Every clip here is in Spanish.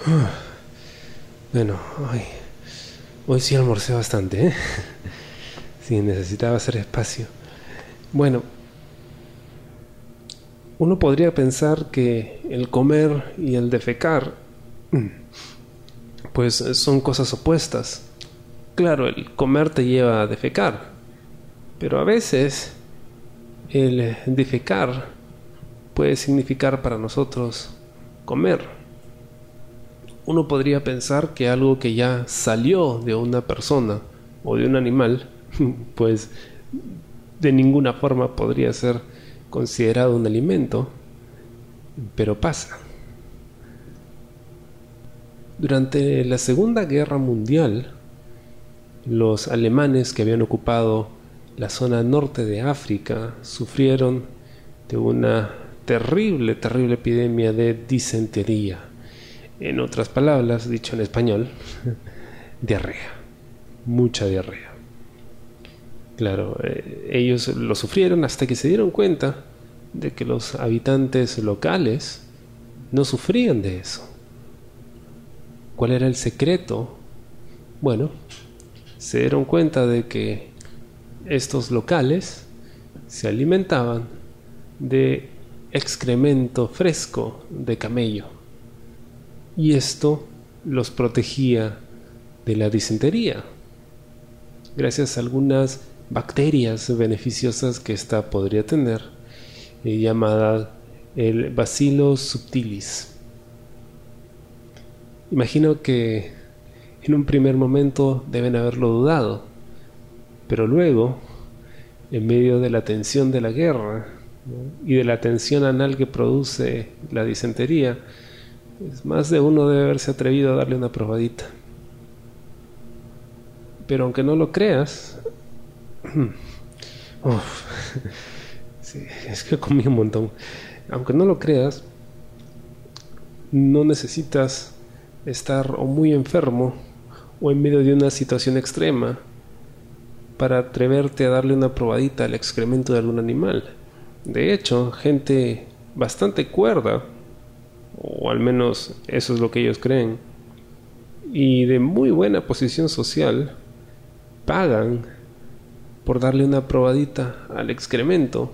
Bueno, hoy, sí almorcé bastante, ¿eh? Sí, necesitaba hacer espacio. Bueno, uno podría pensar que el comer y el defecar, pues son cosas opuestas. Claro, el comer te lleva a defecar, pero a veces el defecar puede significar para nosotros comer. Uno podría pensar que algo que ya salió de una persona o de un animal, pues de ninguna forma podría ser considerado un alimento, pero pasa. Durante la Segunda Guerra Mundial, los alemanes que habían ocupado la zona norte de África sufrieron de una terrible, terrible epidemia de disentería. En otras palabras, dicho en español, diarrea, mucha diarrea. Claro, eh, ellos lo sufrieron hasta que se dieron cuenta de que los habitantes locales no sufrían de eso. ¿Cuál era el secreto? Bueno, se dieron cuenta de que estos locales se alimentaban de excremento fresco de camello y esto los protegía de la disentería gracias a algunas bacterias beneficiosas que ésta podría tener eh, llamada el Bacillus subtilis. Imagino que en un primer momento deben haberlo dudado pero luego en medio de la tensión de la guerra y de la tensión anal que produce la disentería, pues más de uno debe haberse atrevido a darle una probadita. Pero aunque no lo creas, es que comí un montón. Aunque no lo creas, no necesitas estar o muy enfermo o en medio de una situación extrema para atreverte a darle una probadita al excremento de algún animal. De hecho, gente bastante cuerda, o al menos eso es lo que ellos creen, y de muy buena posición social, pagan por darle una probadita al excremento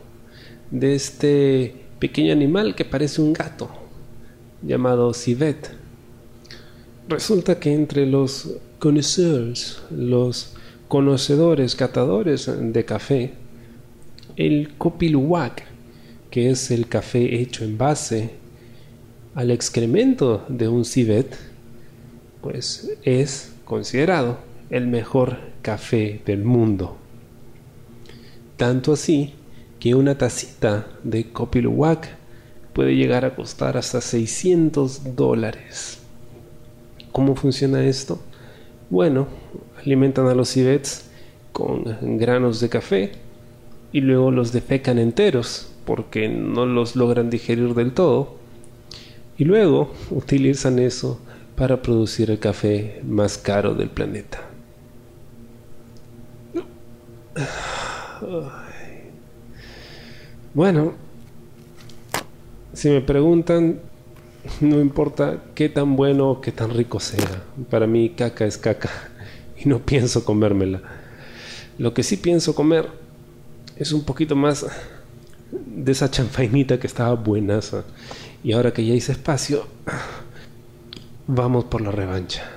de este pequeño animal que parece un gato, llamado civet. Resulta que entre los connoisseurs, los conocedores, catadores de café, el Copiluac, que es el café hecho en base al excremento de un civet, pues es considerado el mejor café del mundo. Tanto así que una tacita de Copiluac puede llegar a costar hasta 600 dólares. ¿Cómo funciona esto? Bueno, alimentan a los civets con granos de café y luego los defecan enteros porque no los logran digerir del todo y luego utilizan eso para producir el café más caro del planeta. Bueno, si me preguntan, no importa qué tan bueno o qué tan rico sea, para mí caca es caca y no pienso comérmela. Lo que sí pienso comer es un poquito más de esa chanfainita que estaba buenaza. Y ahora que ya hice espacio, vamos por la revancha.